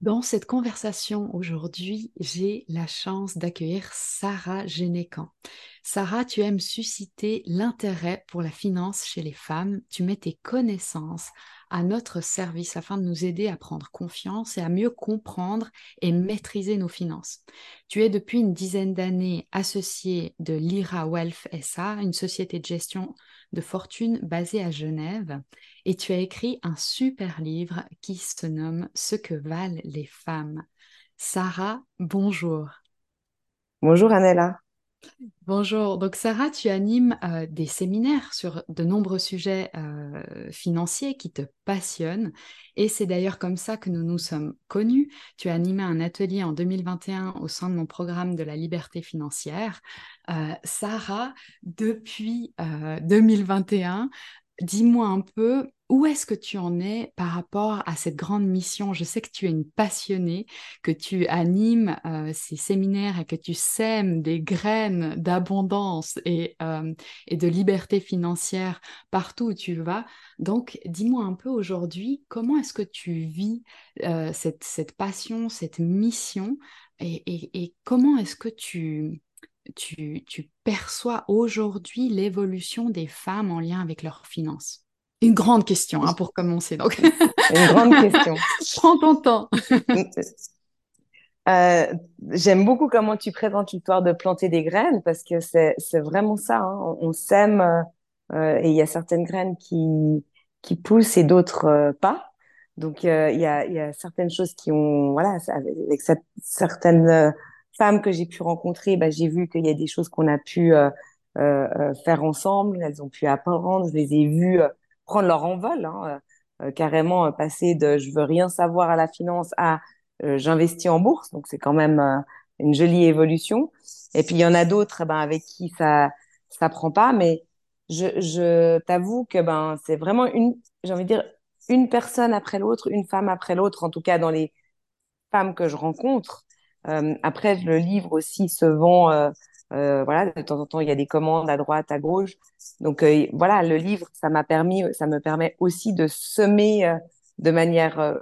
Dans cette conversation aujourd'hui, j'ai la chance d'accueillir Sarah Génécan. Sarah, tu aimes susciter l'intérêt pour la finance chez les femmes. Tu mets tes connaissances à notre service afin de nous aider à prendre confiance et à mieux comprendre et maîtriser nos finances. Tu es depuis une dizaine d'années associée de Lyra Wealth SA, une société de gestion de fortune basée à Genève, et tu as écrit un super livre qui se nomme Ce que valent les femmes. Sarah, bonjour. Bonjour Annella. Bonjour. Donc Sarah, tu animes euh, des séminaires sur de nombreux sujets euh, financiers qui te passionnent. Et c'est d'ailleurs comme ça que nous nous sommes connus. Tu as animé un atelier en 2021 au sein de mon programme de la liberté financière. Euh, Sarah, depuis 2021, dis-moi un peu où est-ce que tu en es par rapport à cette grande mission? Je sais que tu es une passionnée, que tu animes euh, ces séminaires et que tu sèmes des graines d'abondance et, euh, et, de liberté financière partout où tu vas. Donc, dis-moi un peu aujourd'hui, comment est-ce que tu vis euh, cette, passion, cette mission et, comment est-ce que tu perçois aujourd'hui l'évolution des femmes en lien avec leurs finances? Une grande question hein, pour commencer. Donc. Une grande question. Prends ton temps. Euh, j'aime beaucoup comment tu présentes l'histoire de planter des graines parce que c'est vraiment ça. Hein. On, sème euh, et il y a certaines graines qui, qui poussent et d'autres euh, pas. Donc il y, a, y, a, certaines choses qui ont voilà avec, certaines femmes que j'ai pu rencontrer, bah, j'ai vu qu'il y a des choses qu'on a pu faire ensemble. Elles ont pu apprendre. Je les ai vues prendre leur envol, hein, euh, euh, carrément euh, passer de je veux rien savoir à la finance à j'investis en bourse. Donc c'est quand même une jolie évolution. Et puis il y en a d'autres ben, avec qui ça ça prend pas, mais je, je t'avoue que ben c'est vraiment une j'ai envie de dire une personne après l'autre, une femme après l'autre, en tout cas dans les femmes que je rencontre. après, le livre aussi se vend euh, voilà, de temps en temps, il y a des commandes à droite, à gauche. Donc euh, voilà, le livre, ça m'a permis, ça me permet aussi de semer euh, de manière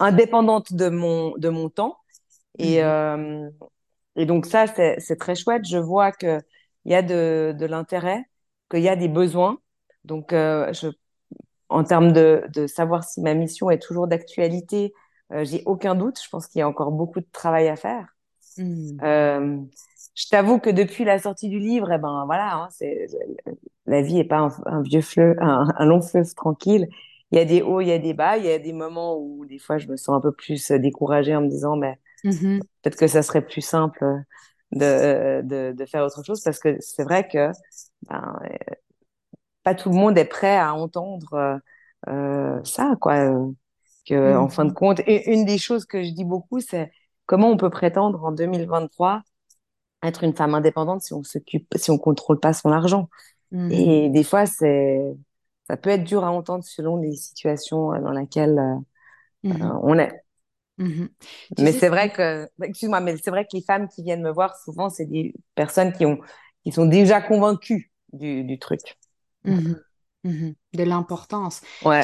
indépendante de mon de mon temps. Et mmh. et donc ça, c'est très chouette. Je vois que il y a de de l'intérêt, qu'il y a des besoins. Donc je en termes de, de savoir si ma mission est toujours d'actualité, j'ai aucun doute. Je pense qu'il y a encore beaucoup de travail à faire. Mmh. Je t'avoue que depuis la sortie du livre, eh ben voilà, hein, c'est la vie est pas un, vieux fleuve, un, long fleuve tranquille. Il y a des hauts, il y a des bas, il y a des moments où des fois je me sens un peu plus découragée en me disant, mais mmh peut-être que ça serait plus simple de, de, de, faire autre chose parce que c'est vrai que ben, pas tout le monde est prêt à entendre euh, ça, quoi. Que en fin de mmh compte, et une des choses que je dis beaucoup, c'est comment on peut prétendre en 2023 être une femme indépendante si on s'occupe, si on contrôle pas son argent. Mhm. Et des fois, c'est, ça peut être dur à entendre selon les situations euh, dans lesquelles euh, mhm. euh, on est. Mhm. Mais c'est vrai que, excuse-moi, mais c'est vrai que les femmes qui viennent me voir, souvent, c'est des personnes qui ont, qui sont déjà convaincues du, du truc. De l'importance. Ouais.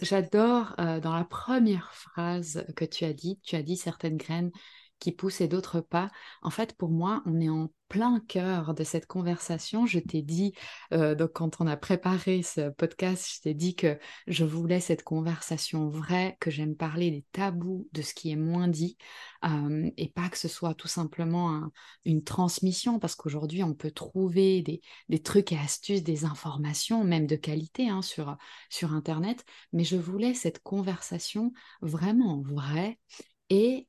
J'adore dans la première phrase que tu as dit, tu as dit certaines graines qui poussent et d'autres pas. En fait, pour moi, on est en plein cœur de cette conversation. Je t'ai dit, euh, donc quand on a préparé ce podcast, je t'ai dit que je voulais cette conversation vraie, que j'aime parler des tabous, de ce qui est moins dit, euh, et pas que ce soit tout simplement une transmission, parce qu'aujourd'hui, on peut trouver des, trucs et astuces, des informations, même de qualité, hein, sur, sur Internet, mais je voulais cette conversation vraiment vraie et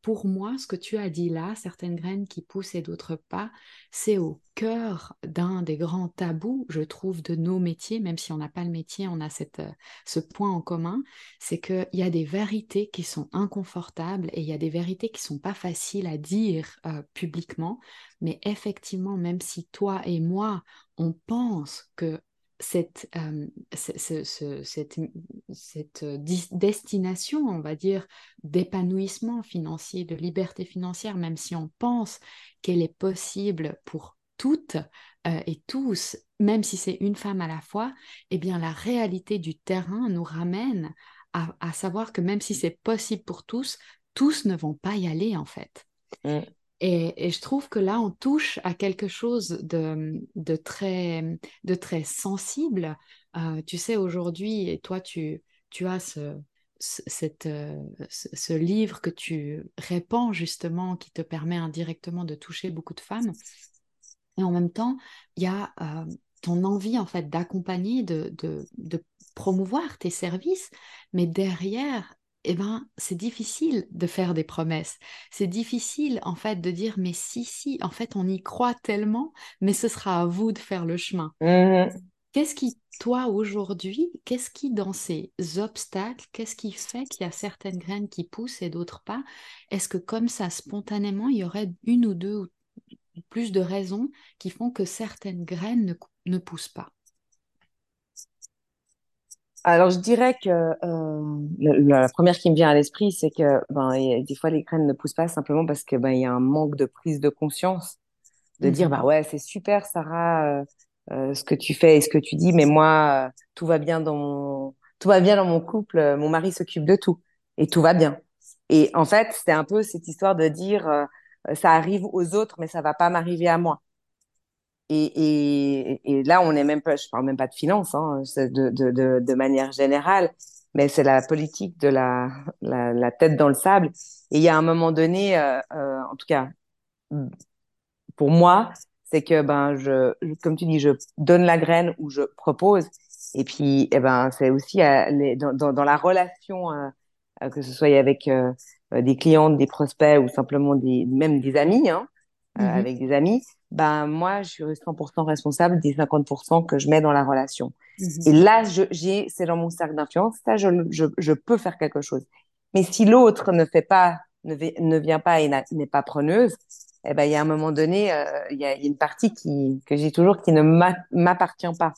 pour moi, ce que tu as dit là, certaines graines qui poussent et d'autres pas, c'est au cœur d'un des grands tabous, je trouve, de nos métiers, même si on n'a pas le métier, on a ce point en commun, c'est qu'il y a des vérités qui sont inconfortables et il y a des vérités qui sont pas faciles à dire publiquement, mais effectivement, même si toi et moi, on pense que cette, euh, cette, cette euh, destination, on va dire, d'épanouissement financier, de liberté financière, même si on pense qu'elle est possible pour toutes euh, et tous, même si c'est une femme à la fois, eh bien la réalité du terrain nous ramène à, savoir que même si c'est possible pour tous, tous ne vont pas y aller en fait. Mmh. Et, je trouve que là, on touche à quelque chose de, très, sensible. Euh, tu sais, aujourd'hui, toi, tu, as euh, ce, livre que tu répands justement, qui te permet indirectement de toucher beaucoup de femmes. Et en même temps, il y a euh, ton envie en fait d'accompagner, de, promouvoir tes services, mais derrière, eh ben, c'est difficile de faire des promesses. C'est difficile, en fait, de dire, mais si, si, en fait, on y croit tellement, mais ce sera à vous de faire le chemin. Mmh qu'est-ce qui, toi, aujourd'hui, qu'est-ce qui, dans ces obstacles, qu'est-ce qui fait qu'il y a certaines graines qui poussent et d'autres pas? Est-ce que, comme ça, spontanément, il y aurait une ou deux ou plus de raisons qui font que certaines graines ne poussent pas? Alors, je dirais que euh, la, première qui me vient à l'esprit, c'est que ben, des fois, les graines ne poussent pas simplement parce que ben, il y a un manque de prise de conscience, de dire bah ouais, c'est super, Sarah, euh, euh, ce que tu fais et ce que tu dis, mais moi, tout va bien dans mon tout va bien dans mon couple, mon mari s'occupe de tout et tout va bien. Et en fait, c'est un peu cette histoire de dire ça arrive aux autres, mais ça va pas m'arriver à moi. Et, et, et, là, on est même pas, je parle même pas de finance, hein, de, de, de, de, manière générale, mais c'est la politique de la, la, la, tête dans le sable. Et il y a un moment donné, euh, euh, en tout cas, pour moi, c'est que ben je, comme tu dis, je donne la graine ou je propose. Et puis, eh ben, c'est aussi euh, les, dans, dans, dans, la relation, euh, euh, que ce soit avec des clientes, des prospects ou simplement des, même des amis, hein, mmh avec des amis, ben moi, je suis 100% responsable des 50% que je mets dans la relation. Mhm. Et là, j'ai, c'est dans mon cercle d'influence, ça, je, je, je, peux faire quelque chose. Mais si l'autre ne fait pas, ne, ne vient pas et n'est pas preneuse, eh ben, il y a un moment donné, euh, il y, a, y, a, une partie qui, que j'ai toujours qui ne m'appartient pas.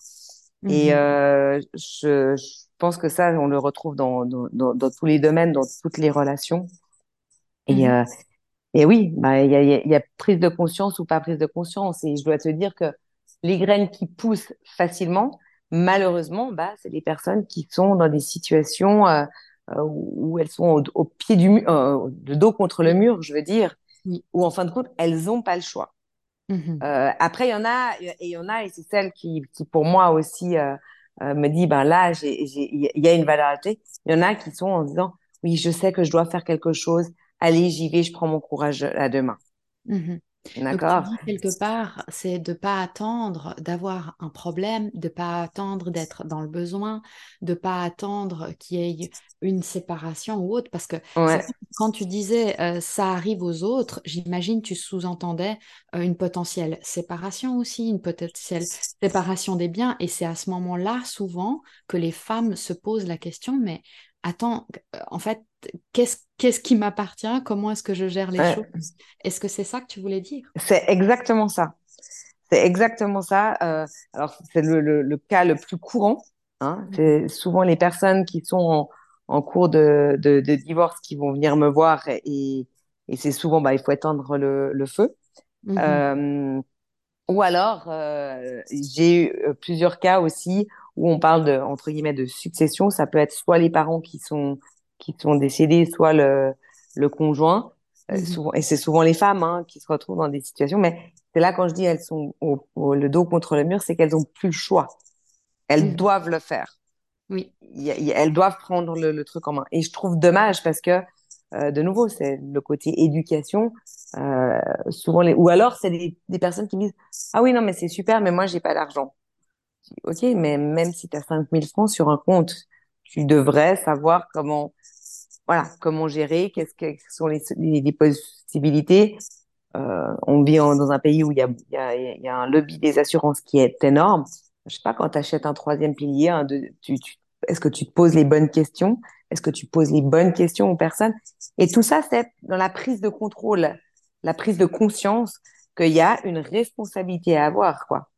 Et mhm. euh, je, je, pense que ça, on le retrouve dans, dans, dans, dans, tous les domaines, dans toutes les relations. Et, euh, et oui, bah, il y, a, y, a, prise de conscience ou pas prise de conscience. Et je dois te dire que les graines qui poussent facilement, malheureusement, bah, c'est les personnes qui sont dans des situations euh, euh où elles sont au, pied du mur, euh, de dos contre le mur, je veux dire, où en fin de compte, elles n'ont pas le choix. Mmh euh, après, il y en a, et il y en a, et c'est celle qui, qui pour moi aussi euh, euh, me dit, ben là, il y a une valeur ajoutée. Il y en a qui sont en disant, oui, je sais que je dois faire quelque chose allez, j'y vais, je prends mon courage à deux mains. Mmh D'accord? Quelque part, c'est de pas attendre d'avoir un problème, de pas attendre d'être dans le besoin, de pas attendre qu'il y ait une séparation ou autre. Parce que quand tu disais euh, ça arrive aux autres, j'imagine tu sous-entendais euh, une potentielle séparation aussi, une potentielle séparation des biens. Et c'est à ce moment-là souvent que les femmes se posent la question, mais attends, euh, en fait, qu'est-ce qu'est-ce qui m'appartient? Comment est-ce que je gère les choses? Est-ce que c'est ça que tu voulais dire? C'est exactement ça. C'est exactement ça. Euh, alors, c'est le, le, cas le plus courant. Hein. C'est souvent les personnes qui sont en, cours de, de, de, divorce qui vont venir me voir et, et c'est souvent, bah, il faut éteindre le, le feu. Mmh euh, ou alors, euh, j'ai eu plusieurs cas aussi où on parle de, entre guillemets, de succession. Ça peut être soit les parents qui sont qui sont décédés, soit le, le conjoint. mhm. souvent, et c'est souvent les femmes hein, qui se retrouvent dans des situations, mais c'est là quand je dis elles sont au, le dos contre le mur, c'est qu'elles ont plus le choix. Elles mhm. doivent le faire. Oui. elles doivent prendre le, truc en main. Et je trouve dommage parce que, euh, de nouveau, c'est le côté éducation. Euh, souvent les... Ou alors, c'est des, des, personnes qui disent Ah oui, non, mais c'est super, mais moi, j'ai pas d'argent. Ok, mais même si tu as 5000 francs sur un compte, tu devrais savoir comment, voilà, comment gérer, qu'est-ce que sont les, les, possibilités. Euh, on vit dans un pays où il y a, un lobby des assurances qui est énorme. Je sais pas, quand tu achètes un troisième pilier, est-ce que tu te poses les bonnes questions? Est-ce que tu poses les bonnes questions aux personnes? Et tout ça, c'est dans la prise de contrôle, la prise de conscience qu'il y a une responsabilité à avoir, quoi.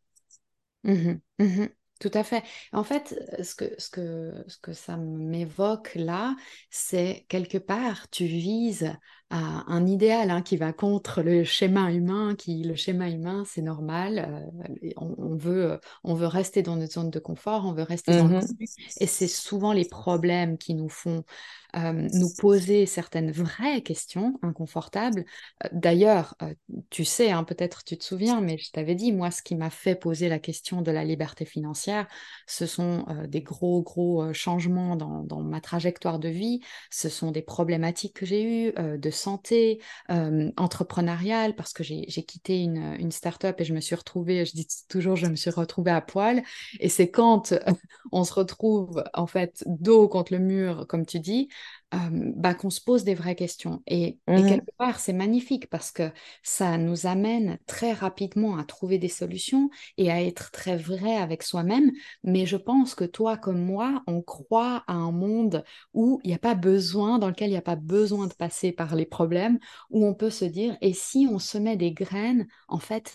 Mmh mmh tout à fait. En fait, ce que, ce que, ce que ça m'évoque là, c'est quelque part, tu vises à un idéal hein, qui va contre le schéma humain, qui le schéma humain, c'est normal. Euh, on, veut, on veut rester dans notre zone de confort, on veut rester dans le mmh Et c'est souvent les problèmes qui nous font euh, nous poser certaines vraies questions inconfortables. Euh, d'ailleurs, euh, tu sais, hein, peut-être tu te souviens, mais je t'avais dit, moi, ce qui m'a fait poser la question de la liberté financière, ce sont des gros, gros changements dans, dans, ma trajectoire de vie, ce sont des problématiques que j'ai eues de santé, entrepreneuriale, parce que j'ai quitté une, une start-up et je me suis retrouvée, je dis toujours, je me suis retrouvée à poil. Et c'est quand on se retrouve, en fait, dos contre le mur, comme tu dis, bah, qu'on se pose des vraies questions. Et, et mmh quelque part, c'est magnifique parce que ça nous amène très rapidement à trouver des solutions et à être très vrai avec soi-même. Mais je pense que toi comme moi, on croit à un monde où il n'y a pas besoin, dans lequel il n'y a pas besoin de passer par les problèmes, où on peut se dire, et si on se met des graines, en fait,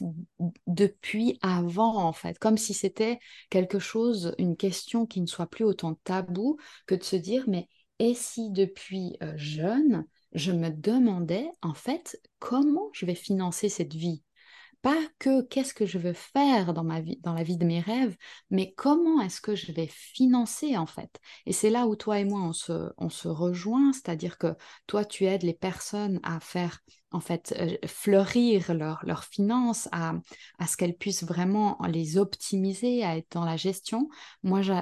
depuis avant, en fait, comme si c'était quelque chose, une question qui ne soit plus autant tabou que de se dire, mais et si depuis euh, jeune, je me demandais en fait comment je vais financer cette vie? Pas que qu'est-ce que je veux faire dans la vie de mes rêves, mais comment est-ce que je vais financer en fait? Et c'est là où toi et moi on se, on se rejoint, c'est-à-dire que toi tu aides les personnes à faire en fait, euh, fleurir leurs leur finances, à, à ce qu'elles puissent vraiment les optimiser, à être dans la gestion. Moi, je,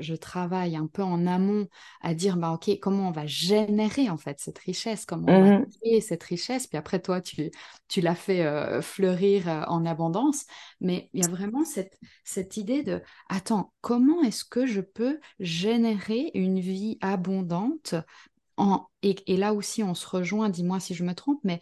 je, travaille un peu en amont à dire, bah, OK, comment on va générer en fait cette richesse, comment on va mmh créer cette richesse? Puis après, toi, tu, tu l'as fait euh, fleurir euh, en abondance. Mais il y a vraiment cette, cette idée de, attends, comment est-ce que je peux générer une vie abondante et, là aussi, on se rejoint, dis-moi si je me trompe, mais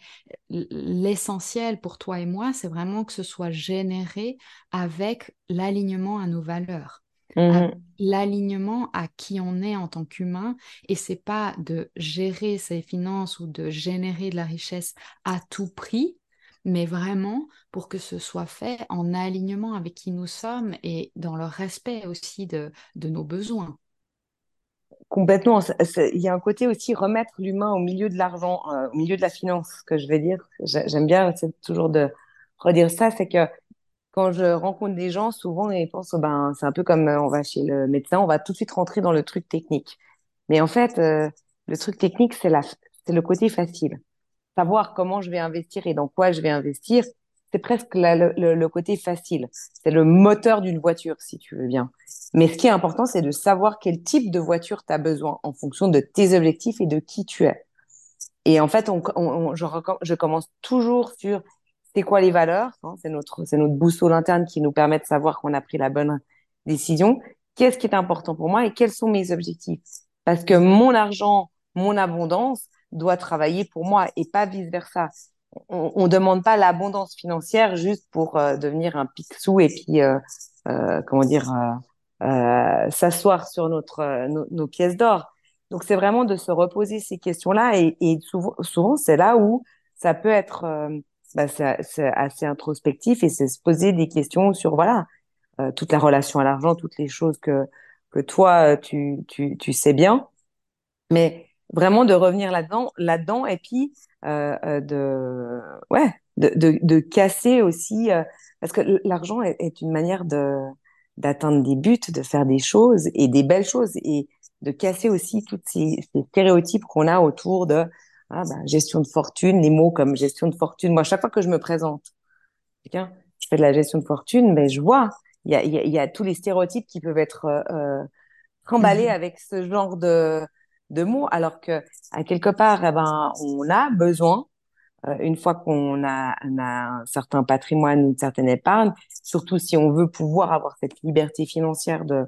l'essentiel pour toi et moi, c'est vraiment que ce soit généré avec l'alignement à nos valeurs. Mmh l'alignement à qui on est en tant qu'humain et c'est pas de gérer ses finances ou de générer de la richesse à tout prix mais vraiment pour que ce soit fait en alignement avec qui nous sommes et dans le respect aussi de nos besoins. Complètement. Il y a un côté aussi remettre l'humain au milieu de l'argent, euh, au milieu de la finance, ce que je vais dire. J'aime bien toujours de redire ça, c'est que quand je rencontre des gens, souvent ils pensent, ben c'est un peu comme euh, on va chez le médecin, on va tout de suite rentrer dans le truc technique. Mais en fait, euh, le truc technique, c'est c'est le côté facile. Savoir comment je vais investir et dans quoi je vais investir, c'est presque le, côté facile. C'est le moteur d'une voiture, si tu veux bien. Mais ce qui est important, c'est de savoir quel type de voiture tu as besoin en fonction de tes objectifs et de qui tu es. Et en fait, je, commence toujours sur c'est quoi les valeurs. Hein, c'est notre, c'est notre boussole interne qui nous permet de savoir qu'on a pris la bonne décision. Qu'est-ce qui est important pour moi et quels sont mes objectifs? Parce que mon argent, mon abondance doit travailler pour moi et pas vice versa on ne demande pas l'abondance financière juste pour euh, devenir un picsou et puis, euh, euh, comment dire, s'asseoir sur notre, nos pièces d'or. Donc, c'est vraiment de se reposer ces questions-là et, souvent, souvent c'est là où ça peut être bah, c'est assez introspectif et c'est se poser des questions sur, voilà, toute la relation à l'argent, toutes les choses que, que toi, tu, tu, tu sais bien. Mais vraiment de revenir là-dedans, là-dedans et puis euh, euh, de, ouais, de, de, de casser aussi, euh, parce que l'argent est, est, une manière de d'atteindre des buts, de faire des choses et des belles choses et de casser aussi tous ces, ces stéréotypes qu'on a autour de ah, bah, gestion de fortune, les mots comme gestion de fortune. Moi, chaque fois que je me présente, je fais de la gestion de fortune, mais je vois, il y a, y, a, y a, tous les stéréotypes qui peuvent être euh, emballés mmh. avec ce genre de, de mots, alors que à quelque part, eh ben, on a besoin, euh, une fois qu'on a, un certain patrimoine, une certaine épargne, surtout si on veut pouvoir avoir cette liberté financière de,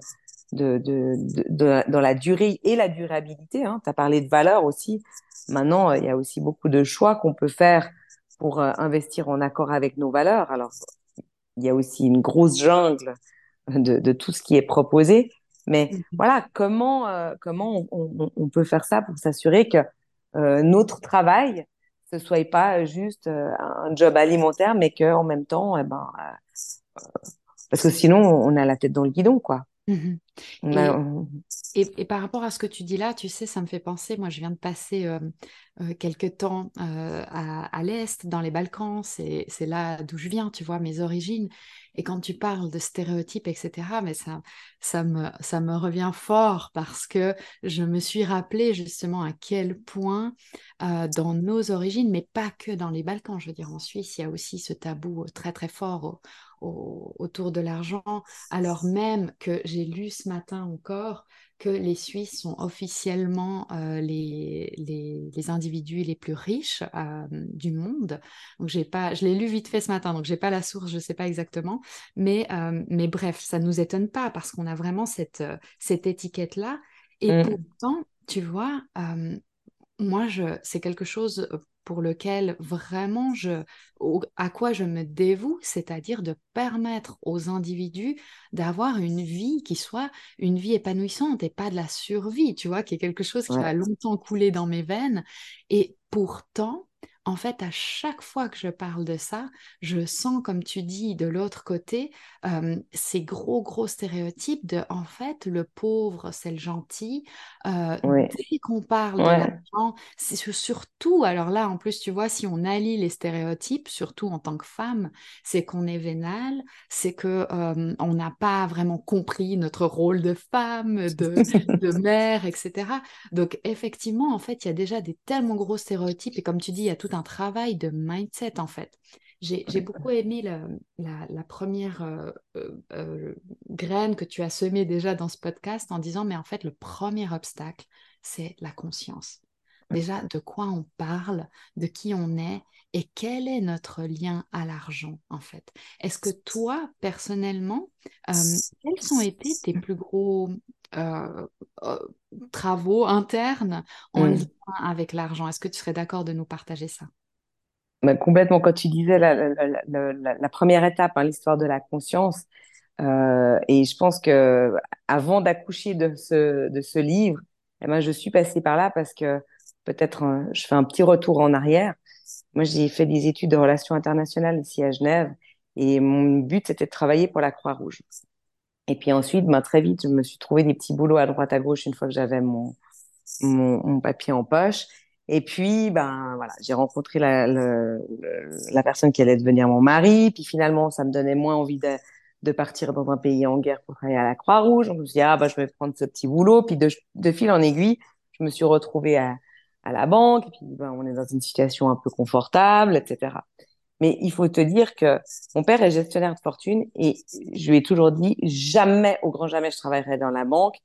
de, de, de, dans la durée et la durabilité. Hein. Tu as parlé de valeur aussi. Maintenant, il y a aussi beaucoup de choix qu'on peut faire pour euh, investir en accord avec nos valeurs. Alors, il y a aussi une grosse jungle de, de tout ce qui est proposé. Mais mmh voilà, comment, euh, comment on, on, peut faire ça pour s'assurer que euh, notre travail ce soit pas juste un job alimentaire, mais qu'en même temps, eh ben, parce que sinon, on a la tête dans le guidon, quoi. Mmh et, et, par rapport à ce que tu dis là, tu sais, ça me fait penser, moi je viens de passer euh, euh, quelques temps euh, à, à l'Est, dans les Balkans, c'est là d'où je viens, tu vois, mes origines. Et quand tu parles de stéréotypes, etc., mais ça, ça, me, ça me revient fort parce que je me suis rappelé justement à quel point dans nos origines, mais pas que dans les Balkans, je veux dire, en Suisse, il y a aussi ce tabou très très fort autour de l'argent, alors même que j'ai lu ce matin encore que les Suisses sont officiellement euh, les, les, individus les plus riches euh, du monde. Donc j'ai pas, je l'ai lu vite fait ce matin, donc j'ai pas la source, je sais pas exactement, mais euh, mais bref, ça nous étonne pas parce qu'on a vraiment cette cette étiquette là. Et mmh. pourtant, tu vois, moi je, c'est quelque chose pour lequel vraiment je, à quoi je me dévoue, c'est-à-dire de permettre aux individus d'avoir une vie qui soit une vie épanouissante et pas de la survie, tu vois, qui est quelque chose qui a longtemps coulé dans mes veines. Et pourtant, en fait, à chaque fois que je parle de ça, je sens, comme tu dis, de l'autre côté, euh, ces gros, gros stéréotypes de, en fait, le pauvre, c'est le gentil. Euh, Dès qu'on parle de l'argent, c'est surtout, alors là, en plus, tu vois, si on allie les stéréotypes, surtout en tant que femme, c'est qu'on est vénale, c'est que euh, on n'a pas vraiment compris notre rôle de femme, de, de mère, etc. Donc, effectivement, en fait, il y a déjà des tellement gros stéréotypes, et comme tu dis, il y a tout un travail de mindset en fait. J'ai beaucoup aimé la, première euh, euh, euh, graine que tu as semée déjà dans ce podcast en disant, mais en fait, le premier obstacle, c'est la conscience. Déjà, de quoi on parle, de qui on est et quel est notre lien à l'argent, en fait. Est-ce que toi, personnellement, quels ont été tes plus gros travaux internes en mmh. lien avec l'argent? Est-ce que tu serais d'accord de nous partager ça? Bah, complètement, quand tu disais la, la, la, la première étape, hein, l'histoire de la conscience, euh, et je pense que avant d'accoucher de ce, de ce livre, eh ben, je suis passée par là parce que peut-être je fais un petit retour en arrière. Moi, j'ai fait des études de relations internationales ici à Genève et mon but, c'était de travailler pour la Croix-Rouge. Et puis ensuite, ben, très vite, je me suis trouvé des petits boulots à droite à gauche une fois que j'avais mon, mon, papier en poche. Et puis, ben voilà, j'ai rencontré la, la personne qui allait devenir mon mari. Puis finalement, ça me donnait moins envie de, de partir dans un pays en guerre pour travailler à la Croix-Rouge. Je me dit, ah, ben, je vais prendre ce petit boulot. Puis de fil en aiguille, je me suis retrouvée à, à la banque. Et puis, ben, on est dans une situation un peu confortable, etc. Mais il faut te dire que mon père est gestionnaire de fortune et je lui ai toujours dit, jamais, au grand jamais, je travaillerai dans la banque.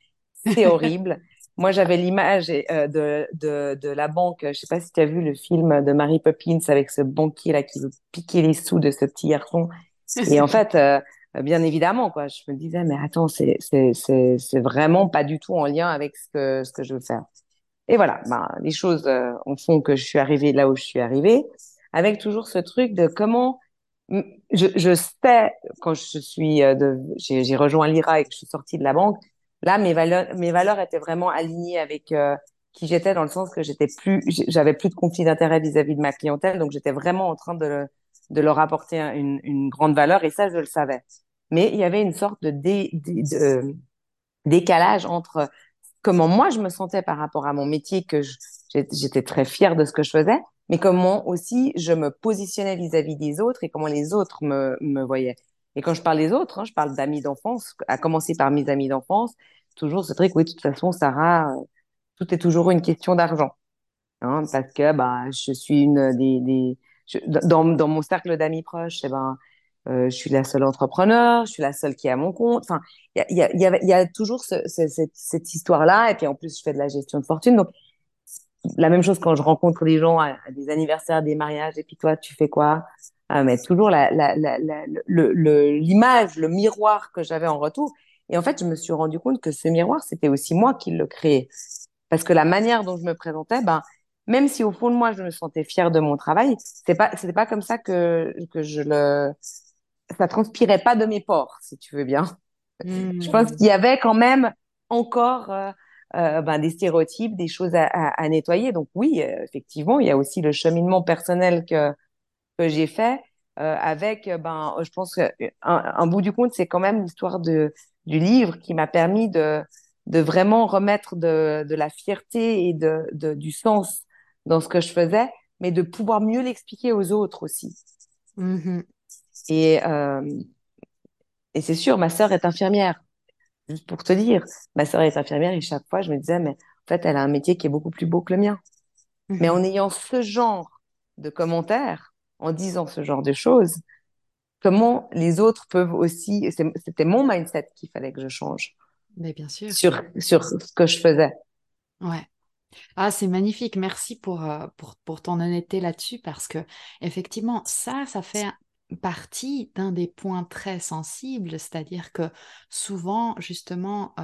C'est horrible. Moi, j'avais l'image euh, de, de, de, la banque. Je sais pas si tu as vu le film de Mary Poppins avec ce banquier là qui veut piquer les sous de ce petit garçon. Et en fait, euh, bien évidemment, quoi, je me disais, mais attends, c'est c'est vraiment pas du tout en lien avec ce que, ce que je veux faire. Et voilà, ben, les choses euh, font que je suis arrivée là où je suis arrivée, avec toujours ce truc de comment je, je sais quand je suis euh, de, j'ai rejoint l'IRA et que je suis sortie de la banque, là, mes valeurs, mes valeurs étaient vraiment alignées avec euh, qui j'étais dans le sens que j'étais plus, j'avais plus de conflit d'intérêt vis-à-vis de ma clientèle, donc j'étais vraiment en train de, de leur apporter une, une, grande valeur et ça, je le savais. Mais il y avait une sorte de, dé, de, décalage entre comment moi je me sentais par rapport à mon métier, que j'étais très fière de ce que je faisais, mais comment aussi je me positionnais vis-à-vis des autres et comment les autres me, voyaient. Et quand je parle des autres, hein, je parle d'amis d'enfance, à commencer par mes amis d'enfance, toujours ce truc, oui, de toute façon, Sarah, euh, tout est toujours une question d'argent. hein, parce que ben, je suis une des, dans, dans, mon cercle d'amis proches, eh ben, je suis la seule entrepreneur, je suis la seule qui a mon compte. Enfin, il y a, toujours ce, ce, cette, histoire-là. Et puis en plus, je fais de la gestion de fortune. Donc, la même chose quand je rencontre des gens à, des anniversaires, des mariages. Et puis toi, tu fais quoi? Ah, Mais toujours l'image, le, miroir que j'avais en retour. Et en fait, je me suis rendu compte que ce miroir, c'était aussi moi qui le créais. Parce que la manière dont je me présentais, ben, même si au fond de moi, je me sentais fière de mon travail, c'est pas, c'était pas comme ça que je le, ça transpirait pas de mes pores, si tu veux bien. Je pense hmm. qu'il y avait quand même encore euh, euh, ben, des stéréotypes, des choses à, à, nettoyer. Donc oui, euh, effectivement, il y a aussi le cheminement personnel que, que j'ai fait avec, ben, je pense qu'un un bout du compte, c'est quand même l'histoire de, du livre qui m'a permis de, de vraiment remettre de, de la fierté et de, de, du sens dans ce que je faisais, mais de pouvoir mieux l'expliquer aux autres aussi. Mm-hmm. Et, euh, et c'est sûr, ma sœur est infirmière. Juste pour te dire, ma sœur est infirmière et chaque fois, je me disais, mais en fait, elle a un métier qui est beaucoup plus beau que le mien. Mais mhm. en ayant ce genre de commentaires, en disant ce genre de choses, comment les autres peuvent aussi. C'était mon mindset qu'il fallait que je change. Mais bien sûr. Sur, sur ce que je faisais. Ouais. Ah, c'est magnifique. Merci pour, euh, pour, pour ton honnêteté là-dessus parce que effectivement, ça, ça fait partie d'un des points très sensibles, c'est-à-dire que souvent, justement,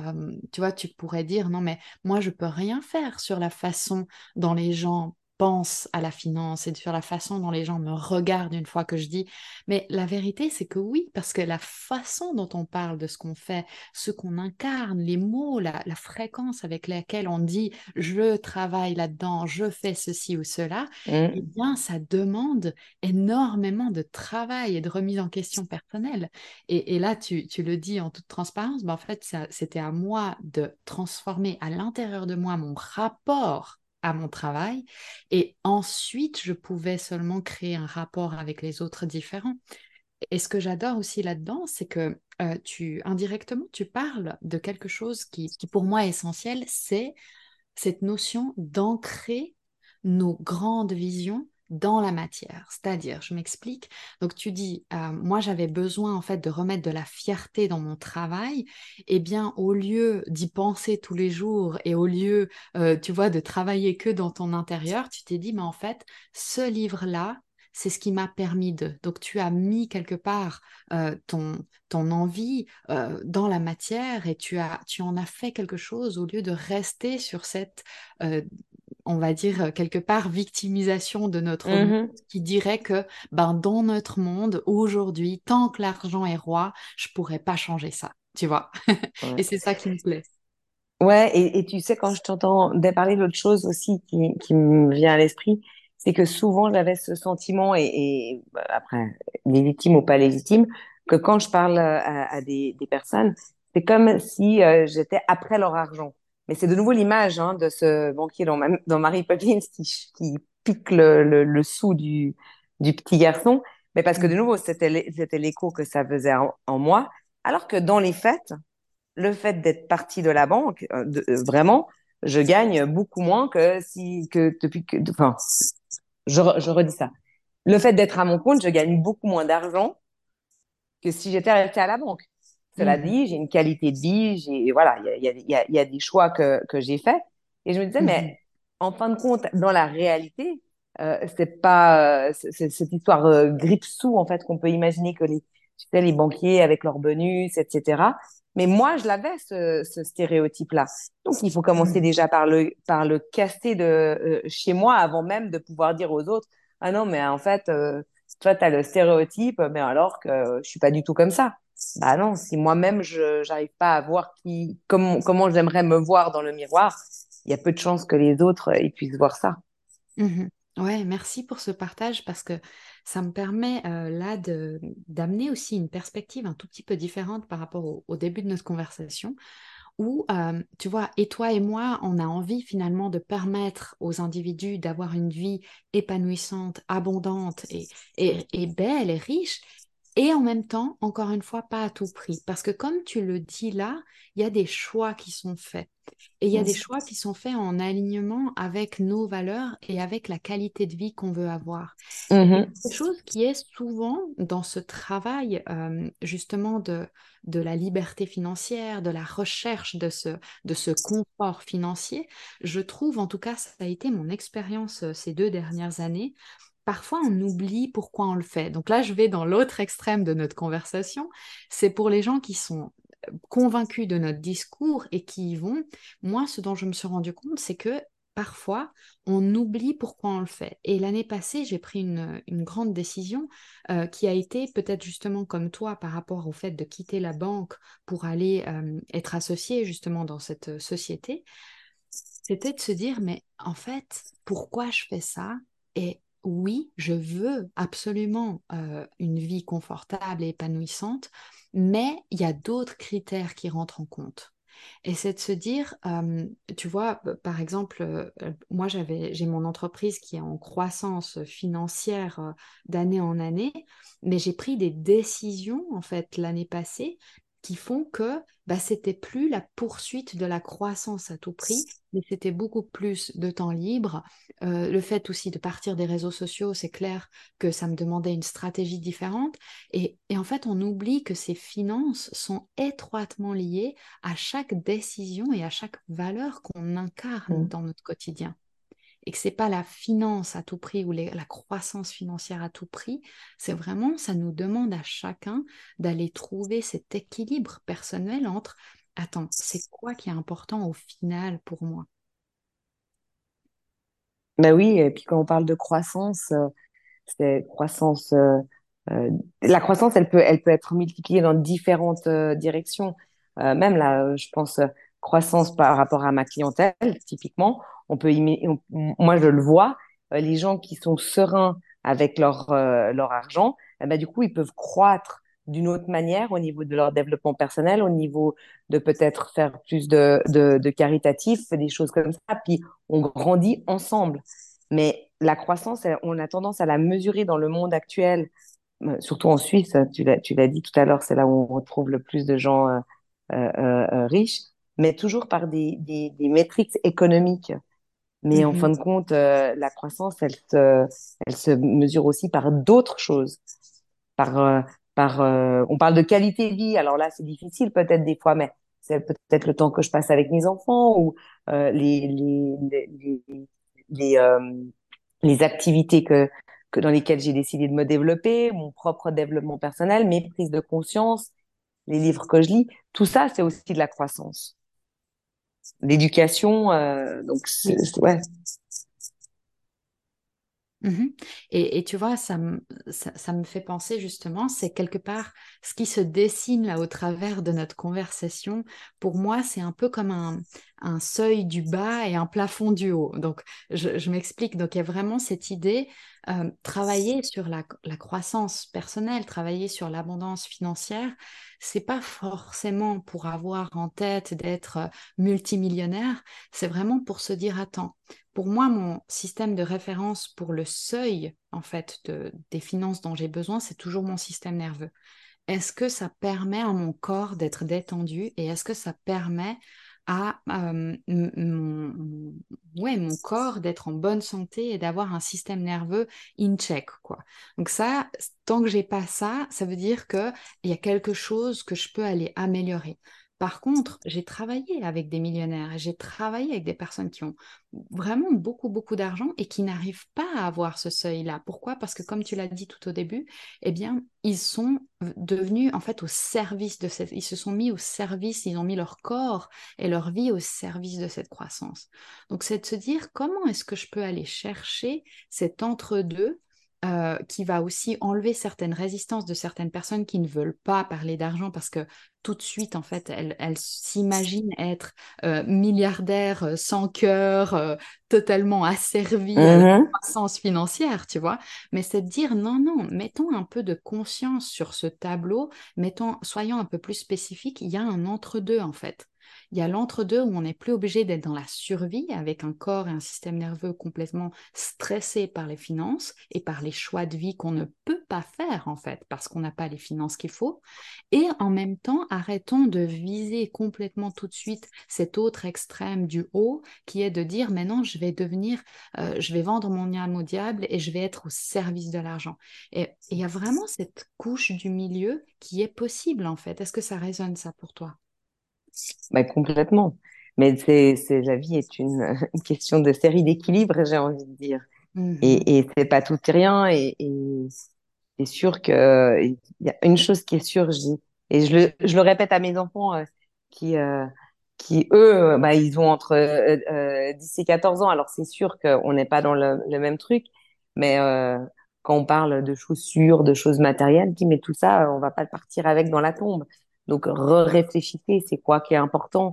tu vois, tu pourrais dire, non, mais moi, je peux rien faire sur la façon dont les gens pense à la finance et sur la façon dont les gens me regardent une fois que je dis. Mais la vérité, c'est que oui, parce que la façon dont on parle de ce qu'on fait, ce qu'on incarne, les mots, la, fréquence avec laquelle on dit je travaille là-dedans, je fais ceci ou cela, mmh. eh bien, ça demande énormément de travail et de remise en question personnelle. Et, là, tu, le dis en toute transparence, ben en fait, c'était à moi de transformer à l'intérieur de moi mon rapport à mon travail. Et ensuite, je pouvais seulement créer un rapport avec les autres différents. Et ce que j'adore aussi là-dedans, c'est que euh, tu indirectement, tu parles de quelque chose qui, qui pour moi est essentiel, c'est cette notion d'ancrer nos grandes visions dans la matière. C'est-à-dire, je m'explique. Donc, tu dis, euh, moi, j'avais besoin en fait de remettre de la fierté dans mon travail. Eh bien, au lieu d'y penser tous les jours et au lieu, euh, tu vois, de travailler que dans ton intérieur, tu t'es dit, mais en fait, ce livre-là, c'est ce qui m'a permis de. Donc, tu as mis quelque part euh, ton, ton envie dans la matière et tu, as, tu en as fait quelque chose au lieu de rester sur cette on va dire, euh, quelque part, victimisation de notre mmh monde, qui dirait que ben, dans notre monde, aujourd'hui, tant que l'argent est roi, je pourrais pas changer ça, tu vois? et c'est ça qui me plaît. Ouais, et, tu sais, quand je t'entends parler d'autre chose aussi qui, qui me vient à l'esprit, c'est que souvent j'avais ce sentiment, et, bah, après, légitime ou pas légitime, que quand je parle à, des, personnes, c'est comme si euh, j'étais après leur argent. Mais c'est de nouveau l'image hein, de ce banquier dans, dans Marie Poppins qui, pique le, le, le sou du, du petit garçon. Mais parce que de nouveau, c'était l'écho que ça faisait en, moi. Alors que dans les faits, le fait d'être parti de la banque, euh, euh, vraiment, je gagne beaucoup moins que si que depuis que. Enfin, je, je redis ça. Le fait d'être à mon compte, je gagne beaucoup moins d'argent que si j'étais resté à la banque. Cela mmh. dit, j'ai une qualité de vie, j'ai voilà, il y a, y, a, y a, des choix que, que j'ai faits. Et je me disais, mais mmh. en fin de compte, dans la réalité, euh, c'est pas euh, cette histoire euh, grippe-sous en fait qu'on peut imaginer que les, tu sais, les banquiers avec leurs bonus, etc. Mais moi, je l'avais ce, ce stéréotype-là. Donc, il faut commencer mmh. déjà par le par le casser de euh, chez moi avant même de pouvoir dire aux autres, ah non, mais en fait, toi, tu as le stéréotype, mais alors que je suis pas du tout comme ça. Bah non, si moi-même je n'arrive pas à voir qui, comment, comment j'aimerais me voir dans le miroir, il y a peu de chances que les autres ils puissent voir ça. Mmh ouais, merci pour ce partage parce que ça me permet euh, là d'amener aussi une perspective un tout petit peu différente par rapport au, début de notre conversation où, euh, tu vois, et toi et moi, on a envie finalement de permettre aux individus d'avoir une vie épanouissante, abondante et, et, et belle et riche. Et en même temps, encore une fois, pas à tout prix. Parce que comme tu le dis là, il y a des choix qui sont faits. Et il y a des choix qui sont faits en alignement avec nos valeurs et avec la qualité de vie qu'on veut avoir. Mmh C'est chose qui est souvent dans ce travail euh, justement de, de la liberté financière, de la recherche de ce, de ce confort financier. Je trouve, en tout cas, ça a été mon expérience euh, ces deux dernières années, parfois on oublie pourquoi on le fait. Donc là, je vais dans l'autre extrême de notre conversation. C'est pour les gens qui sont euh, convaincus de notre discours et qui y vont. Moi, ce dont je me suis rendu compte, c'est que parfois, on oublie pourquoi on le fait. Et l'année passée, j'ai pris une, grande décision euh, qui a été peut-être justement comme toi par rapport au fait de quitter la banque pour aller euh, être associé justement dans cette société. C'était de se dire, mais en fait, pourquoi je fais ça et oui, je veux absolument euh, une vie confortable et épanouissante, mais il y a d'autres critères qui rentrent en compte. Et c'est de se dire, euh, tu vois, par exemple, euh, moi j'ai mon entreprise qui est en croissance financière d'année en année, mais j'ai pris des décisions en fait l'année passée qui font que bah, c'était plus la poursuite de la croissance à tout prix, mais c'était beaucoup plus de temps libre. Euh, le fait aussi de partir des réseaux sociaux, c'est clair que ça me demandait une stratégie différente. Et, en fait, on oublie que ces finances sont étroitement liées à chaque décision et à chaque valeur qu'on incarne mmh. dans notre quotidien et que c'est pas la finance à tout prix ou la croissance financière à tout prix, c'est vraiment, ça nous demande à chacun d'aller trouver cet équilibre personnel entre, attends, c'est quoi qui est important au final pour moi? Ben oui, et puis quand on parle de croissance, euh. Euh, euh, la croissance, elle peut, elle peut être multipliée dans différentes directions. même là, je pense croissance par rapport à ma clientèle, typiquement on peut moi je le vois, euh, les gens qui sont sereins avec leur euh, leur argent, eh ben, du coup ils peuvent croître d'une autre manière au niveau de leur développement personnel, au niveau de peut-être faire plus de, de, de caritatif, des choses comme ça, puis on grandit ensemble. Mais la croissance, on a tendance à la mesurer dans le monde actuel, euh, surtout en Suisse, tu l'as dit tout à l'heure, c'est là où on retrouve le plus de gens riches, mais toujours par des, des, des métriques économiques. Mais en fin mhm. de compte, euh, la croissance, elle se, elle se mesure aussi par d'autres choses. Par, euh, par, euh, on parle de qualité de vie. Alors là, c'est difficile peut-être des fois, mais c'est peut-être le temps que je passe avec mes enfants ou les, les, les, les, les activités que, que dans lesquelles j'ai décidé de me développer, mon propre développement personnel, mes prises de conscience, les livres que je lis. Tout ça, c'est aussi de la croissance l'éducation. Euh, donc, ouais. Mmh et, tu vois, ça me, ça, me fait penser justement, c'est quelque part ce qui se dessine là au travers de notre conversation. Pour moi, c'est un peu comme un, un, seuil du bas et un plafond du haut. Donc, je, m'explique. Donc, il y a vraiment cette idée, euh, travailler sur la, la, croissance personnelle, travailler sur l'abondance financière, c'est pas forcément pour avoir en tête d'être euh, multimillionnaire, c'est vraiment pour se dire, attends, pour moi, mon système de référence pour le seuil, en fait, de, des finances dont j'ai besoin, c'est toujours mon système nerveux. Est-ce que ça permet à mon corps d'être détendu et est-ce que ça permet à mon, corps d'être en bonne santé et d'avoir un système nerveux in check quoi. Donc ça tant que j'ai pas ça, ça veut dire que il y a quelque chose que je peux aller améliorer. Par contre, j'ai travaillé avec des millionnaires, j'ai travaillé avec des personnes qui ont vraiment beaucoup, beaucoup d'argent et qui n'arrivent pas à avoir ce seuil-là. Pourquoi? Parce que comme tu l'as dit tout au début, eh bien, ils sont devenus en fait au service de cette... Ils se sont mis au service, ils ont mis leur corps et leur vie au service de cette croissance. Donc, c'est de se dire comment est-ce que je peux aller chercher cet entre-deux euh, qui va aussi enlever certaines résistances de certaines personnes qui ne veulent pas parler d'argent parce que tout de suite, en fait, elles, s'imaginent être euh, milliardaires euh, sans cœur, totalement asservies à la mmh croissance financière, tu vois. Mais c'est de dire non, non, mettons un peu de conscience sur ce tableau, mettons, soyons un peu plus spécifiques, il y a un entre-deux, en fait. Il y a l'entre-deux où on n'est plus obligé d'être dans la survie avec un corps et un système nerveux complètement stressés par les finances et par les choix de vie qu'on ne peut pas faire en fait parce qu'on n'a pas les finances qu'il faut. Et en même temps, arrêtons de viser complètement tout de suite cet autre extrême du haut qui est de dire maintenant je vais devenir, euh, je vais vendre mon âme au diable et je vais être au service de l'argent. Et il y a vraiment cette couche du milieu qui est possible en fait. Est-ce que ça résonne ça pour toi? Bah, complètement. Mais c'est, c'est, la vie est une, une question de série d'équilibre, j'ai envie de dire. Et, et c'est pas tout et rien. Et, et c'est sûr que il y a une chose qui est sûre, je dis, et je le, je le répète à mes enfants euh, qui, euh, qui eux, bah, ils ont entre euh, 10 euh, et 14 ans. Alors c'est sûr qu'on n'est pas dans le, le, même truc, mais quand on parle de chaussures, de choses matérielles, dis mais tout ça, on va pas partir avec dans la tombe. Donc, réfléchissez, c'est quoi qui est important,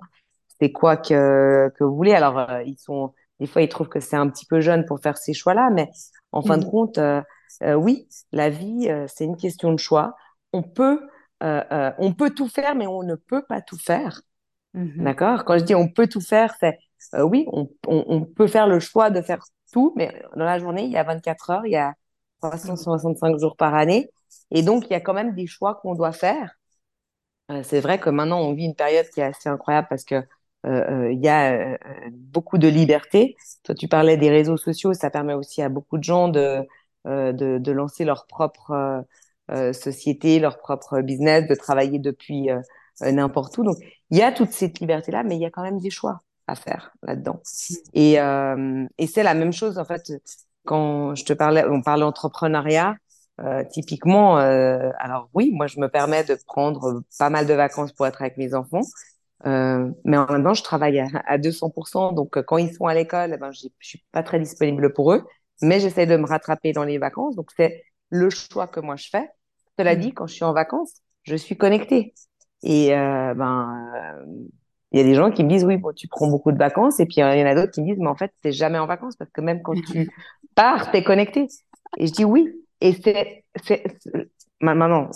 c'est quoi que, que vous voulez. Alors, euh, ils sont, des fois, ils trouvent que c'est un petit peu jeune pour faire ces choix-là, mais en fin de mm. compte, euh, euh, oui, la vie, c'est une question de choix. On peut, on peut tout faire, mais on ne peut pas tout faire. Mm-hmm. D'accord? Quand je dis on peut tout faire, c'est oui, on, on, on, peut faire le choix de faire tout, mais dans la journée, il y a 24 heures, il y a 365 jours par année. Et donc, il y a quand même des choix qu'on doit faire. Euh, c'est vrai que maintenant, on vit une période qui est assez incroyable parce que euh, euh, il y a beaucoup de liberté. Toi, tu parlais des réseaux sociaux, ça permet aussi à beaucoup de gens de, de, de, lancer leur propre société, leur propre business, de travailler depuis n'importe où. Donc, il y a toute cette liberté-là, mais il y a quand même des choix à faire là-dedans. Et, et c'est la même chose, en fait, quand je te parlais, on parlait entrepreneuriat, euh, typiquement, euh, alors oui, moi je me permets de prendre pas mal de vacances pour être avec mes enfants, euh, mais en même temps je travaille à, à 200%, donc euh, quand ils sont à l'école, eh ben je suis pas très disponible pour eux, mais j'essaie de me rattraper dans les vacances, donc c'est le choix que moi je fais. Cela mmh. dit, quand je suis en vacances, je suis connectée. Et euh, ben il y a des gens qui me disent oui bon tu prends beaucoup de vacances. Et puis il y en a d'autres qui me disent mais en fait t'es jamais en vacances parce que même quand tu pars t'es connecté et je dis oui et c'est, c'est, maintenant,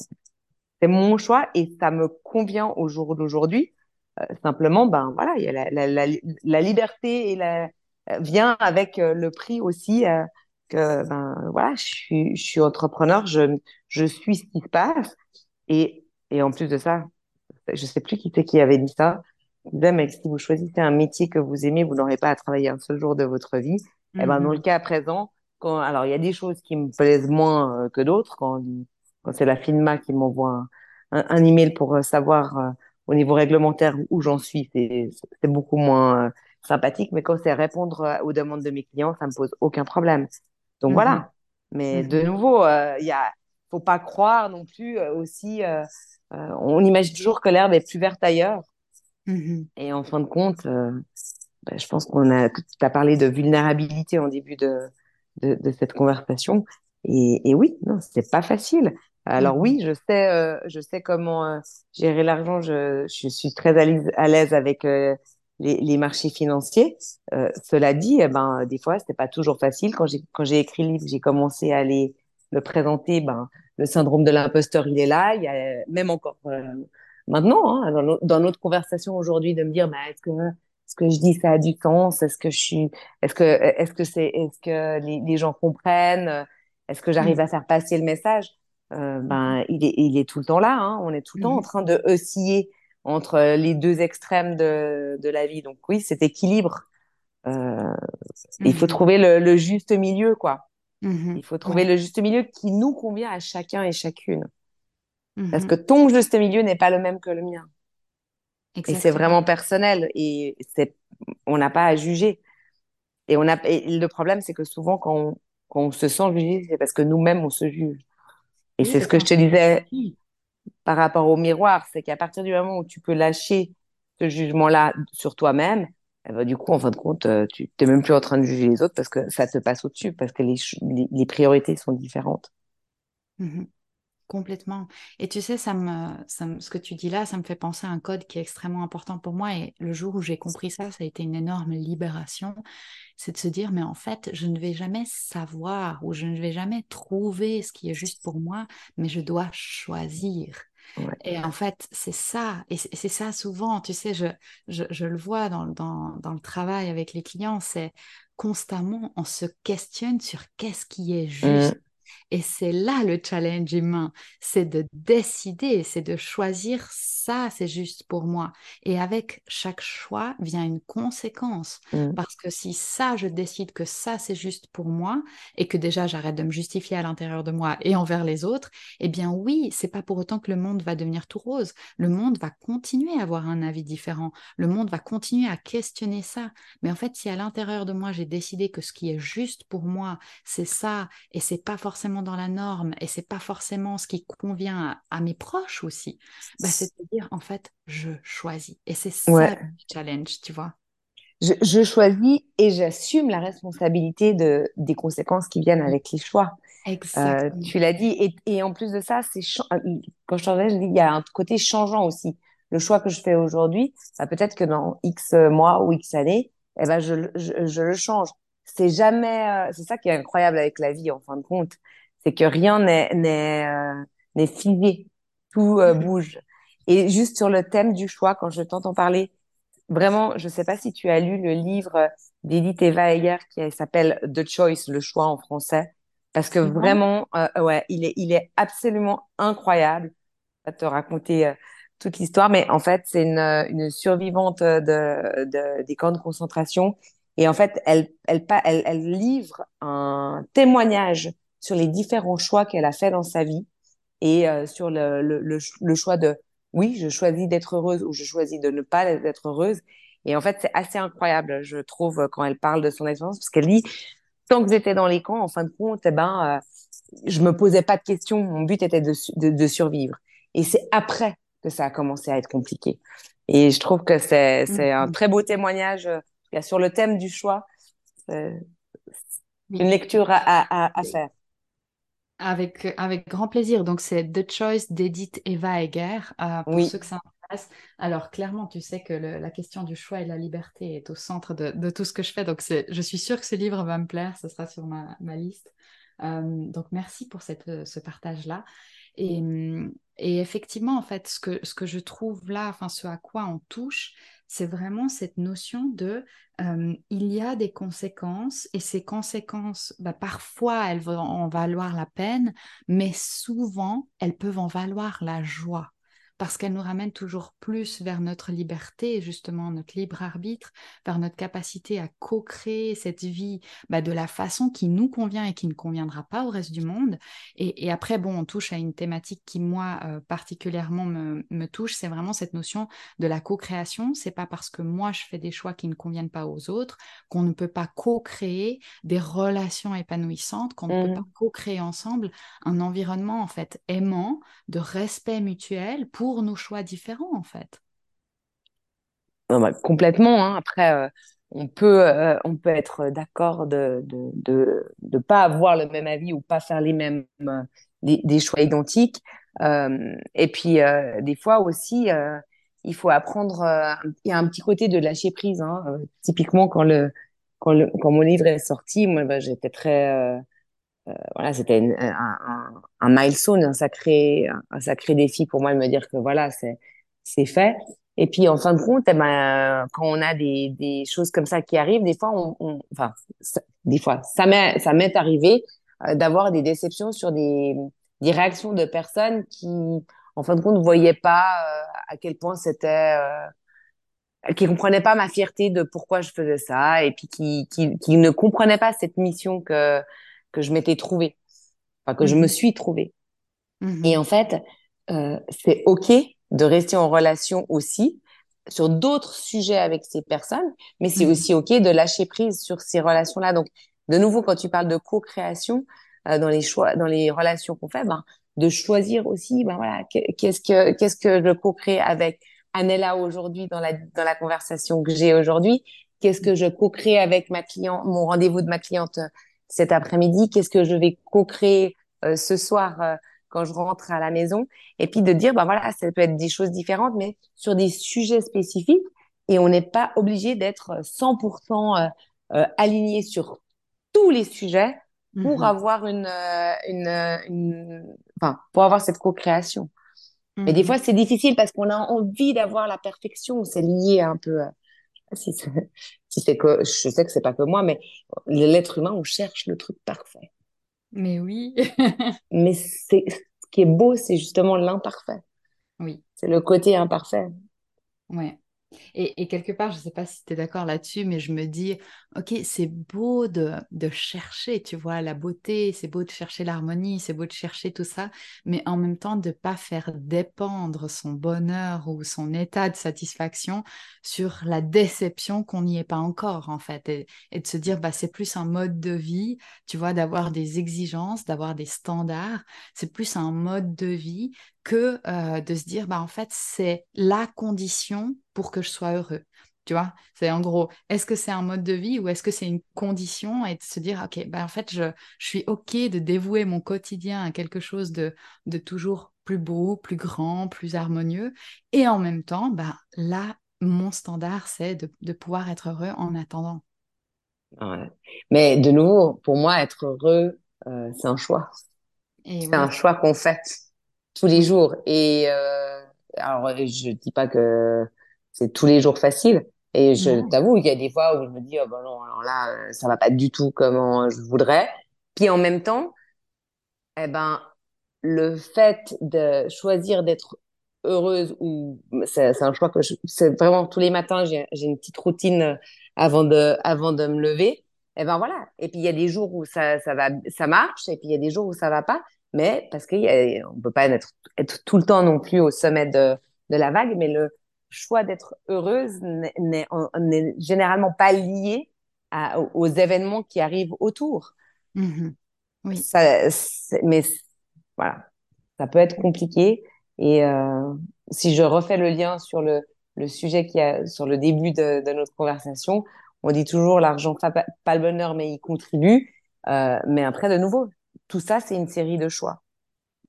c'est mon choix et ça me convient au jour d'aujourd'hui. Euh, simplement, ben voilà, il y a la, la, la, la liberté et la, euh, vient avec euh, le prix aussi que ben voilà, je suis, je suis entrepreneur, je, je suis ce qui se passe et, et en plus de ça, je sais plus qui c'est qui avait dit ça. Disait, mais si vous choisissez un métier que vous aimez, vous n'aurez pas à travailler un seul jour de votre vie. Et eh ben dans le mm-hmm. cas présent, alors, il y a des choses qui me plaisent moins euh, que d'autres. Quand, quand c'est la FINMA qui m'envoie un, un, email pour euh, savoir euh, au niveau réglementaire où j'en suis, c'est, beaucoup moins sympathique. Mais quand c'est répondre aux demandes de mes clients, ça me pose aucun problème. Donc voilà. Mhm. Mais de mhm. nouveau, il y a, faut pas croire non plus aussi. on imagine toujours que l'herbe est plus verte ailleurs. Mhm. Et en fin de compte, ben, je pense qu'on a. Tu as parlé de vulnérabilité en début de de, de cette conversation. Et, et oui, non, c'est pas facile. Alors oui, je sais, euh, je sais comment euh, gérer l'argent. Je, je, suis très à l'aise avec euh, les, les, marchés financiers. Euh, cela dit, eh ben des fois, c'était pas toujours facile. Quand j'ai quand j'ai écrit le livre, j'ai commencé à aller le présenter. Ben le syndrome de l'imposteur, il est là. Il y a même encore maintenant, hein, dans, dans, notre conversation aujourd'hui, de me dire, bah, est-ce que est-ce que je dis ça a du sens Est-ce que je suis Est-ce que est-ce que c'est est-ce que les, les, gens comprennent Est-ce que j'arrive mm. à faire passer le message? Euh, Ben il est il est tout le temps là. Hein. On est tout le temps en mm. train de osciller entre les deux extrêmes de de la vie. Donc oui, cet équilibre. Euh, il faut mm. trouver le, le, juste milieu, quoi. Il faut trouver le juste milieu qui nous convient à chacun et chacune. Parce que ton juste milieu n'est pas le même que le mien. Et c'est vraiment personnel et c'est, on n'a pas à juger. Et on a, le problème, c'est que souvent, quand on, quand on se sent jugé, c'est parce que nous-mêmes, on se juge. Et c'est ce que je te disais par rapport au miroir, c'est qu'à partir du moment où tu peux lâcher ce jugement-là sur toi-même, eh ben, du coup, en fin de compte, euh, tu n'es même plus en train de juger les autres parce que ça te passe au-dessus, parce que les, les, priorités sont différentes. Mmh Complètement. Et tu sais, ça me, ce que tu dis là, ça me fait penser à un code qui est extrêmement important pour moi. Et le jour où j'ai compris ça, ça a été une énorme libération. C'est de se dire, mais en fait, je ne vais jamais savoir ou je ne vais jamais trouver ce qui est juste pour moi, mais je dois choisir. Et en fait, c'est ça. Et c'est ça souvent, tu sais, je, je, je le vois dans, dans, dans, le travail avec les clients, c'est constamment, on se questionne sur qu'est-ce qui est juste. Mmh. Et c'est là le challenge humain, c'est de décider, c'est de choisir ça, c'est juste pour moi. Et avec chaque choix vient une conséquence. Mmh. Parce que si ça, je décide que ça, c'est juste pour moi, et que déjà j'arrête de me justifier à l'intérieur de moi et envers les autres, eh bien oui, c'est pas pour autant que le monde va devenir tout rose. Le monde va continuer à avoir un avis différent. Le monde va continuer à questionner ça. Mais en fait, si à l'intérieur de moi, j'ai décidé que ce qui est juste pour moi, c'est ça, et c'est pas forcément dans la norme et c'est pas forcément ce qui convient à, mes proches aussi, bah, c'est-à-dire en fait, je choisis. Et c'est ça le challenge, tu vois. Je, choisis et j'assume la responsabilité de, des conséquences qui viennent avec les choix. Euh, tu l'as dit. Et, et, en plus de ça, c'est euh, quand je changeais, je dis il y a un côté changeant aussi. Le choix que je fais aujourd'hui, bah, peut-être que dans X mois ou X années, eh ben, je, je, je le change. C'est jamais, euh, c'est ça qui est incroyable avec la vie en fin de compte c'est que rien n'est n'est euh, n'est figé, tout euh, bouge. Et juste sur le thème du choix, quand je t'entends parler, vraiment, je sais pas si tu as lu le livre d'Edith Eva Eger qui s'appelle The Choice, le choix en français, parce que vraiment, euh, ouais, il est il est absolument incroyable. Je vais te raconter toute l'histoire, mais en fait, c'est une, une survivante de, de, des camps de concentration. Et en fait, elle, elle, elle, elle livre un témoignage sur les différents choix qu'elle a fait dans sa vie et euh, sur le, le, le, choix de oui, je choisis d'être heureuse ou je choisis de ne pas être heureuse. Et en fait, c'est assez incroyable, je trouve, quand elle parle de son expérience, parce qu'elle dit, tant que j'étais dans les camps, en fin de compte, eh ben, euh, je me posais pas de questions. Mon but était de, de, de survivre. Et c'est après que ça a commencé à être compliqué. Et je trouve que c'est c'est un mm-hmm. très beau témoignage euh, sur le thème du choix. une lecture à, à, à faire. Avec, avec grand plaisir. Donc, c'est The Choice d'Edith Eva Eger, euh, pour ceux que ça intéresse. Alors, clairement, tu sais que la question du choix et la liberté est au centre de, de tout ce que je fais. Donc, je suis sûre que ce livre va me plaire. Ce sera sur ma, ma liste. Euh, donc, merci pour cette, ce partage-là. Et, et, effectivement, en fait, ce que, ce que je trouve là, enfin, ce à quoi on touche, c'est vraiment cette notion de il y a des conséquences et ces conséquences, bah, parfois elles vont en valoir la peine, mais souvent elles peuvent en valoir la joie parce qu'elle nous ramène toujours plus vers notre liberté, justement, notre libre arbitre, vers notre capacité à co-créer cette vie bah, de la façon qui nous convient et qui ne conviendra pas au reste du monde. Et, après, bon, on touche à une thématique qui, moi, euh, particulièrement me, me touche, c'est vraiment cette notion de la co-création. C'est pas parce que moi, je fais des choix qui ne conviennent pas aux autres qu'on ne peut pas co-créer des relations épanouissantes, qu'on ne peut pas mmh. co-créer ensemble un environnement, en fait, aimant, de respect mutuel pour nos choix différents, en fait. Bah, complètement. Hein. Après, euh, on, peut, euh, on peut être d'accord de ne de, de, pas avoir le même avis ou pas faire les mêmes euh, des, choix identiques. et puis, des fois aussi, il faut apprendre. Il y a un petit côté de lâcher prise. Hein. typiquement, quand, le, quand, quand mon livre est sorti, moi, bah, j'étais très voilà, c'était un, un, un, milestone, un sacré, un, sacré défi pour moi de me dire que voilà, c'est c'est fait. Et puis en fin de compte, eh ben, quand on a des, des choses comme ça qui arrivent, des fois, on, on enfin, des fois, ça m'est ça m'est arrivé euh, d'avoir des déceptions sur des des réactions de personnes qui, en fin de compte, ne voyaient pas euh, à quel point c'était qui comprenaient pas ma fierté de pourquoi je faisais ça et puis qui, qui, qui ne comprenaient pas cette mission que que je m'étais trouvée, enfin que je me mhm. suis trouvée. Mhm. Et en fait, euh, c'est ok de rester en relation aussi sur d'autres sujets avec ces personnes, mais c'est mhm. aussi ok de lâcher prise sur ces relations-là. Donc, de nouveau, quand tu parles de co-création euh, dans les choix, dans les relations qu'on fait, ben, de choisir aussi, ben voilà, qu'est-ce que qu'est-ce que je co-crée avec Anella aujourd'hui dans la dans la conversation que j'ai aujourd'hui, qu'est-ce que je co-crée avec ma cliente, mon rendez-vous de ma cliente cet après-midi, qu'est-ce que je vais co-créer euh, ce soir euh, quand je rentre à la maison, et puis de dire, ben voilà, ça peut être des choses différentes, mais sur des sujets spécifiques, et on n'est pas obligé d'être 100% euh, aligné sur tous les sujets pour mm-hmm. avoir une, une, une, enfin, pour avoir cette co-création. Mais des Mhm. fois, c'est difficile parce qu'on a envie d'avoir la perfection. C'est lié un peu. Si c'est que... Je sais que c'est pas que moi, mais l'être humain, on cherche le truc parfait. Mais oui. Mais c'est ce qui est beau, c'est justement l'imparfait. Oui, C'est le côté imparfait. ouais. Et, quelque part, je ne sais pas si tu es d'accord là-dessus, mais je me dis, ok, c'est beau de, chercher, tu vois, la beauté, c'est beau de chercher l'harmonie, c'est beau de chercher tout ça, mais en même temps de ne pas faire dépendre son bonheur ou son état de satisfaction sur la déception qu'on n'y est pas encore, en fait, et, et de se dire, bah, c'est plus un mode de vie, tu vois, d'avoir des exigences, d'avoir des standards, c'est plus un mode de vie que euh, de se dire, bah, en fait, c'est la condition pour que je sois heureux. Tu vois, c'est en gros, est-ce que c'est un mode de vie ou est-ce que c'est une condition? Et de se dire, ok, bah, en fait, je, je suis ok de dévouer mon quotidien à quelque chose de, de toujours plus beau, plus grand, plus harmonieux. Et en même temps, bah, là, mon standard, c'est de, de pouvoir être heureux en attendant. Ouais. Mais de nouveau, pour moi, être heureux, euh, c'est un choix. C'est un choix qu'on fait tous les jours. Et euh, alors, je dis pas que c'est tous les jours facile. Et je t'avoue, il y a des fois où je me dis, oh ben non, alors là, euh, ça va pas du tout comme je voudrais. Puis en même temps, eh ben, le fait de choisir d'être heureuse ou c'est c'est un choix que je, c'est vraiment tous les matins, j'ai j'ai une petite routine euh, avant de avant de me lever. Et ben voilà. Et puis il y a des jours où ça ça va ça marche et puis il y a des jours où ça va pas. Mais parce qu'il y a, on peut pas être être tout le temps non plus au sommet de de la vague. Mais le choix d'être heureuse n'est généralement pas lié à, aux événements qui arrivent autour. Mhm. Oui. Ça, mais voilà, ça peut être compliqué. Et euh, si je refais le lien sur le, le sujet qui a sur le début de, de notre conversation, on dit toujours l'argent pas, pas le bonheur, mais il contribue. Euh, mais après, de nouveau, tout ça, c'est une série de choix.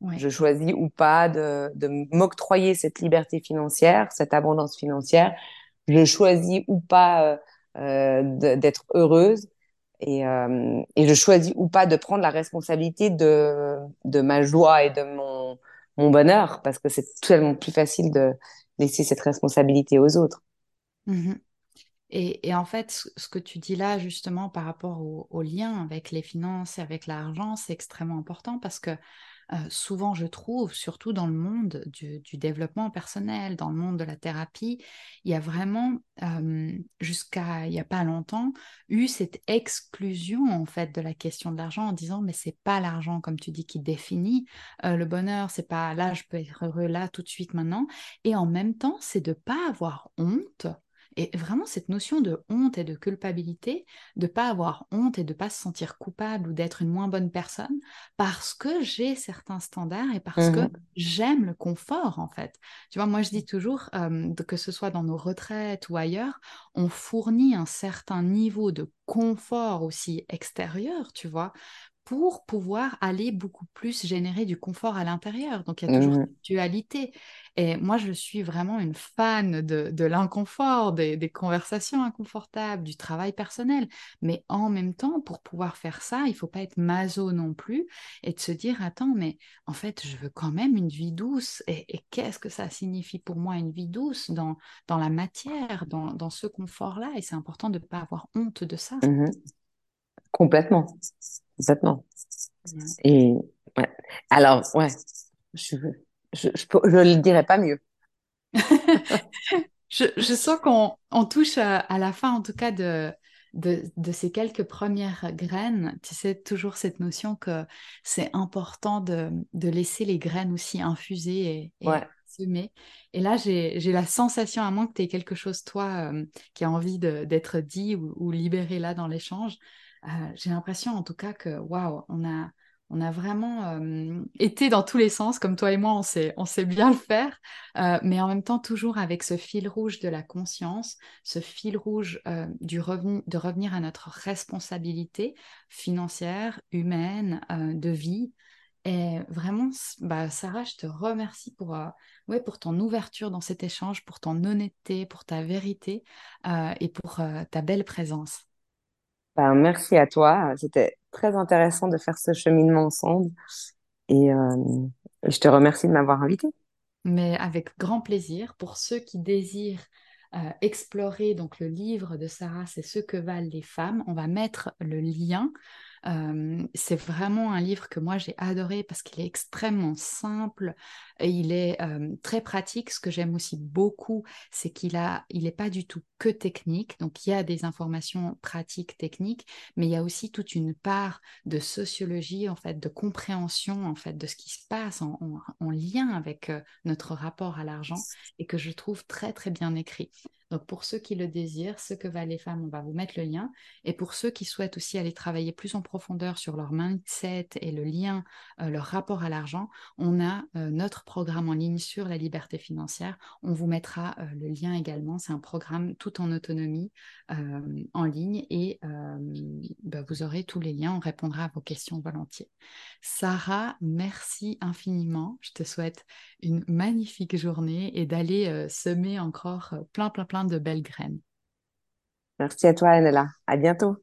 Ouais. Je choisis ou pas de, de m'octroyer cette liberté financière, cette abondance financière. Je choisis ou pas euh, euh, d'être heureuse. Et, euh, et je choisis ou pas de prendre la responsabilité de, de ma joie et de mon, mon bonheur, parce que c'est tellement plus facile de laisser cette responsabilité aux autres. Mhm. Et, en fait, ce que tu dis là, justement, par rapport au, au lien avec les finances et avec l'argent, c'est extrêmement important parce que euh, souvent, je trouve, surtout dans le monde du, développement personnel, dans le monde de la thérapie, il y a vraiment, euh, jusqu'à il n'y a pas longtemps, eu cette exclusion, en fait, de la question de l'argent en disant, mais c'est pas l'argent, comme tu dis, qui définit euh, le bonheur, c'est pas là, je peux être heureux là, tout de suite, maintenant. Et en même temps, c'est de pas avoir honte et vraiment, cette notion de honte et de culpabilité, de pas avoir honte et de pas se sentir coupable ou d'être une moins bonne personne parce que j'ai certains standards et parce que Mhm. j'aime le confort, en fait. Tu vois, moi, je dis toujours, euh, que ce soit dans nos retraites ou ailleurs, on fournit un certain niveau de confort aussi extérieur, tu vois, pour pouvoir aller beaucoup plus générer du confort à l'intérieur. Donc, il y a toujours Mhm. cette dualité. Et moi, je suis vraiment une fan de, de l'inconfort, des, des conversations inconfortables, du travail personnel. Mais en même temps, pour pouvoir faire ça, il faut pas être maso non plus et de se dire, attends, mais en fait, je veux quand même une vie douce. Et, et qu'est-ce que ça signifie pour moi une vie douce dans, dans la matière, dans, dans ce confort-là? Et c'est important de ne pas avoir honte de ça. Mhm. Complètement. Complètement. Ouais. Et ouais. Alors, ouais, je, je, je, le dirais pas mieux. Je, je sens qu'on on touche à, à la fin, en tout cas, de, de, de ces quelques premières graines. Tu sais, toujours cette notion que c'est important de, de laisser les graines aussi infuser et, et Ouais. semer. Et là, j'ai, la sensation, à moins que tu aies quelque chose, toi, euh, qui a envie d'être dit ou, ou libéré là dans l'échange, j'ai l'impression, en tout cas, que waouh, on a. On a vraiment euh, été dans tous les sens, comme toi et moi, on sait, on sait bien le faire. Euh, mais en même temps toujours avec ce fil rouge de la conscience, ce fil rouge euh, du revenu, de revenir à notre responsabilité financière, humaine, euh, de vie. Et vraiment, bah, Sarah, je te remercie pour, euh, ouais, pour ton ouverture dans cet échange, pour ton honnêteté, pour ta vérité euh, et pour euh, ta belle présence. Ben, merci à toi. C'était très intéressant de faire ce cheminement ensemble. Et euh, je te remercie de m'avoir invité. Mais avec grand plaisir pour ceux qui désirent euh, explorer donc le livre de Sarah, c'est ce que valent les femmes. On va mettre le lien c'est vraiment un livre que moi j'ai adoré parce qu'il est extrêmement simple et il est très pratique. Ce que j'aime aussi beaucoup, c'est qu'il a, il n'est pas du tout que technique. Donc il y a des informations pratiques, techniques, mais il y a aussi toute une part de sociologie en fait, de compréhension en fait de ce qui se passe en, en lien avec notre rapport à l'argent et que je trouve très très bien écrit. Donc pour ceux qui le désirent, ce que valent les femmes, on va vous mettre le lien. Et pour ceux qui souhaitent aussi aller travailler plus en profondeur sur leur mindset et le lien, euh, leur rapport à l'argent, on a euh, notre programme en ligne sur la liberté financière. On vous mettra euh, le lien également. C'est un programme tout en autonomie en ligne et bah, vous aurez tous les liens. On répondra à vos questions volontiers. Sarah, merci infiniment. Je te souhaite une magnifique journée et d'aller semer encore plein, plein, plein de belles graines. Merci à toi, Annella. À bientôt.